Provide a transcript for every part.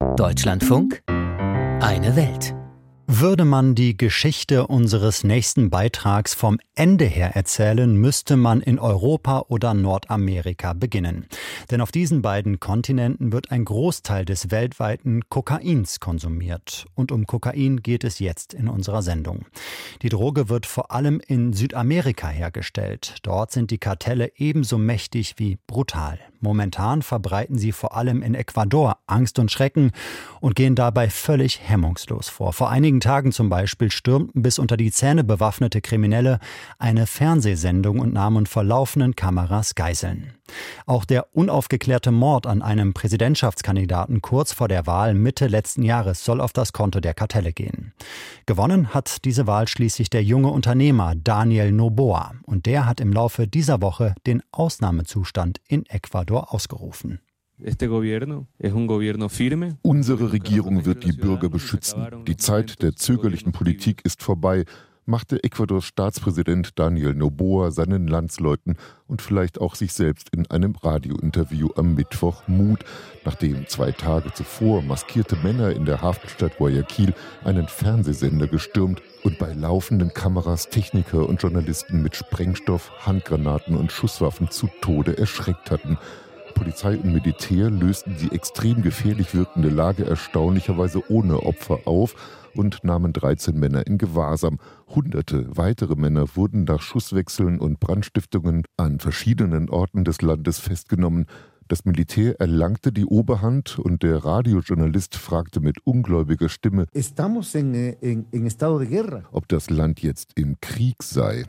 Deutschlandfunk, eine Welt. Würde man die Geschichte unseres nächsten Beitrags vom Ende her erzählen, müsste man in Europa oder Nordamerika beginnen. Denn auf diesen beiden Kontinenten wird ein Großteil des weltweiten Kokains konsumiert. Und um Kokain geht es jetzt in unserer Sendung. Die Droge wird vor allem in Südamerika hergestellt. Dort sind die Kartelle ebenso mächtig wie brutal. Momentan verbreiten sie vor allem in Ecuador Angst und Schrecken und gehen dabei völlig hemmungslos vor. Vor einigen Tagen zum Beispiel stürmten bis unter die Zähne bewaffnete Kriminelle eine Fernsehsendung und nahmen vor laufenden Kameras Geiseln. Auch der unaufgeklärte Mord an einem Präsidentschaftskandidaten kurz vor der Wahl Mitte letzten Jahres soll auf das Konto der Kartelle gehen. Gewonnen hat diese Wahl schließlich der junge Unternehmer Daniel Noboa und der hat im Laufe dieser Woche den Ausnahmezustand in Ecuador ausgerufen. Unsere Regierung wird die Bürger beschützen. Die Zeit der zögerlichen Politik ist vorbei machte Ecuadors Staatspräsident Daniel Noboa seinen Landsleuten und vielleicht auch sich selbst in einem Radiointerview am Mittwoch Mut, nachdem zwei Tage zuvor maskierte Männer in der Hafenstadt Guayaquil einen Fernsehsender gestürmt und bei laufenden Kameras Techniker und Journalisten mit Sprengstoff, Handgranaten und Schusswaffen zu Tode erschreckt hatten. Polizei und Militär lösten die extrem gefährlich wirkende Lage erstaunlicherweise ohne Opfer auf und nahmen 13 Männer in Gewahrsam. Hunderte weitere Männer wurden nach Schusswechseln und Brandstiftungen an verschiedenen Orten des Landes festgenommen. Das Militär erlangte die Oberhand und der Radiojournalist fragte mit ungläubiger Stimme, ob das Land jetzt im Krieg sei.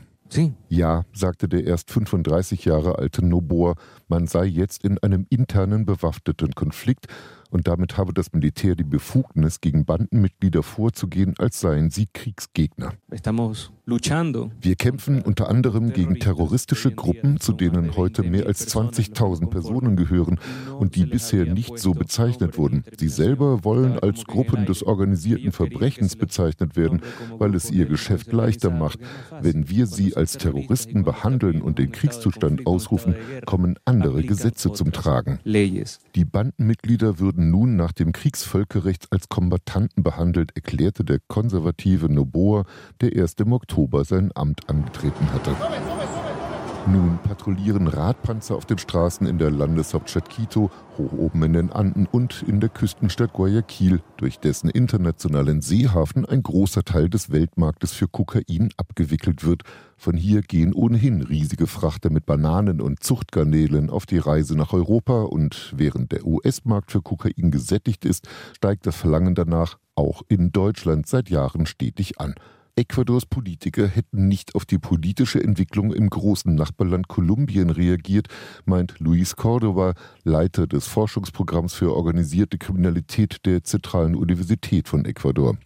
Ja, sagte der erst 35 Jahre alte Noboa, man sei jetzt in einem internen bewaffneten Konflikt und damit habe das Militär die Befugnis, gegen Bandenmitglieder vorzugehen, als seien sie Kriegsgegner. Wir kämpfen unter anderem gegen terroristische Gruppen, zu denen heute mehr als 20.000 Personen gehören und die bisher nicht so bezeichnet wurden. Sie selber wollen als Gruppen des organisierten Verbrechens bezeichnet werden, weil es ihr Geschäft leichter macht. Wenn wir sie als Terroristen behandeln und den Kriegszustand ausrufen, kommen andere Gesetze zum Tragen. Die Bandenmitglieder würden nun nach dem Kriegsvölkerrecht als Kombattanten behandelt, erklärte der konservative Noboa, der erst im Oktober sein Amt angetreten hatte. Nun patrouillieren Radpanzer auf den Straßen in der Landeshauptstadt Quito, hoch oben in den Anden und in der Küstenstadt Guayaquil, durch dessen internationalen Seehafen ein großer Teil des Weltmarktes für Kokain abgewickelt wird. Von hier gehen ohnehin riesige Frachter mit Bananen und Zuchtgarnelen auf die Reise nach Europa und während der US-Markt für Kokain gesättigt ist, steigt das Verlangen danach auch in Deutschland seit Jahren stetig an. Ecuadors Politiker hätten nicht auf die politische Entwicklung im großen Nachbarland Kolumbien reagiert, meint Luis Cordova, Leiter des Forschungsprogramms für organisierte Kriminalität der Zentralen Universität von Ecuador.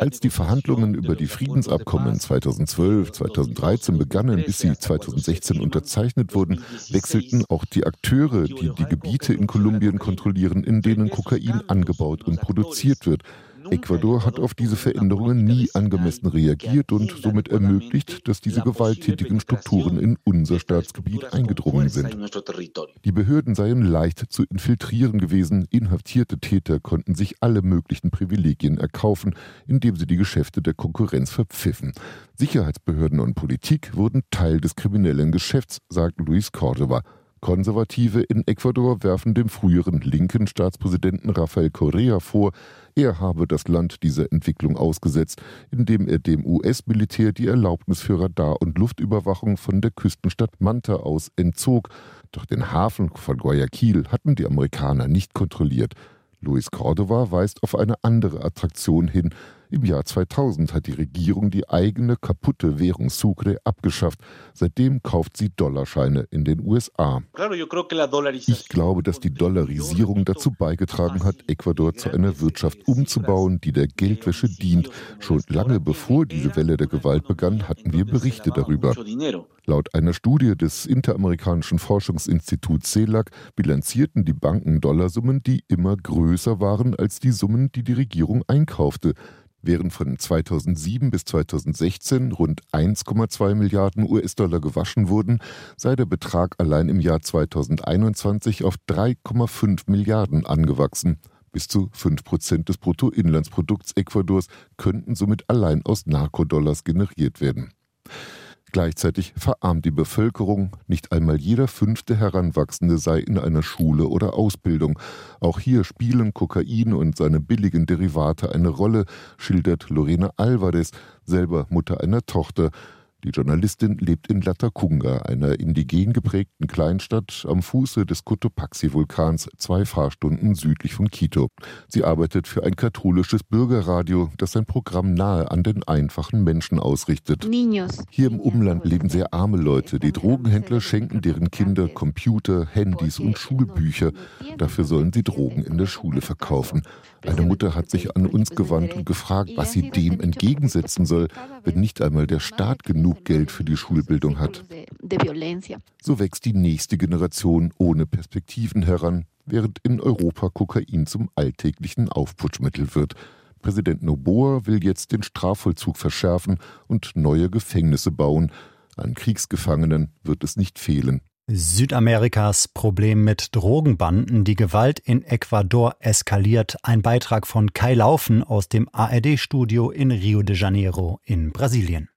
Als die Verhandlungen über die Friedensabkommen 2012, 2013 begannen, bis sie 2016 unterzeichnet wurden, wechselten auch die Akteure, die die Gebiete in Kolumbien kontrollieren, in denen Kokain angebaut und produziert wird. Ecuador hat auf diese Veränderungen nie angemessen reagiert und somit ermöglicht, dass diese gewalttätigen Strukturen in unser Staatsgebiet eingedrungen sind. Die Behörden seien leicht zu infiltrieren gewesen, inhaftierte Täter konnten sich alle möglichen Privilegien erkaufen, indem sie die Geschäfte der Konkurrenz verpfiffen. Sicherheitsbehörden und Politik wurden Teil des kriminellen Geschäfts, sagt Luis Cordova. Konservative in Ecuador werfen dem früheren linken Staatspräsidenten Rafael Correa vor, er habe das Land dieser Entwicklung ausgesetzt, indem er dem US-Militär die Erlaubnis für Radar- und Luftüberwachung von der Küstenstadt Manta aus entzog. Doch den Hafen von Guayaquil hatten die Amerikaner nicht kontrolliert. Luis Cordova weist auf eine andere Attraktion hin, im Jahr 2000 hat die Regierung die eigene kaputte Währung Sucre abgeschafft. Seitdem kauft sie Dollarscheine in den USA. Ich glaube, dass die Dollarisierung dazu beigetragen hat, Ecuador zu einer Wirtschaft umzubauen, die der Geldwäsche dient. Schon lange bevor diese Welle der Gewalt begann, hatten wir Berichte darüber. Laut einer Studie des Interamerikanischen Forschungsinstituts CELAC bilanzierten die Banken Dollarsummen, die immer größer waren als die Summen, die die Regierung einkaufte. Während von 2007 bis 2016 rund 1,2 Milliarden US-Dollar gewaschen wurden, sei der Betrag allein im Jahr 2021 auf 3,5 Milliarden angewachsen. Bis zu 5% des Bruttoinlandsprodukts Ecuadors könnten somit allein aus Narkodollars generiert werden. Gleichzeitig verarmt die Bevölkerung, nicht einmal jeder fünfte Heranwachsende sei in einer Schule oder Ausbildung. Auch hier spielen Kokain und seine billigen Derivate eine Rolle, schildert Lorena Alvarez, selber Mutter einer Tochter, die Journalistin lebt in Latacunga, einer indigen geprägten Kleinstadt am Fuße des Cotopaxi-Vulkans, zwei Fahrstunden südlich von Quito. Sie arbeitet für ein katholisches Bürgerradio, das sein Programm nahe an den einfachen Menschen ausrichtet. Hier im Umland leben sehr arme Leute. Die Drogenhändler schenken deren Kinder Computer, Handys und Schulbücher. Dafür sollen sie Drogen in der Schule verkaufen. Eine Mutter hat sich an uns gewandt und gefragt, was sie dem entgegensetzen soll, wenn nicht einmal der Staat genug Geld für die Schulbildung hat. So wächst die nächste Generation ohne Perspektiven heran, während in Europa Kokain zum alltäglichen Aufputschmittel wird. Präsident Noboa will jetzt den Strafvollzug verschärfen und neue Gefängnisse bauen. An Kriegsgefangenen wird es nicht fehlen. Südamerikas Problem mit Drogenbanden. Die Gewalt in Ecuador eskaliert. Ein Beitrag von Kai Laufen aus dem ARD-Studio in Rio de Janeiro in Brasilien.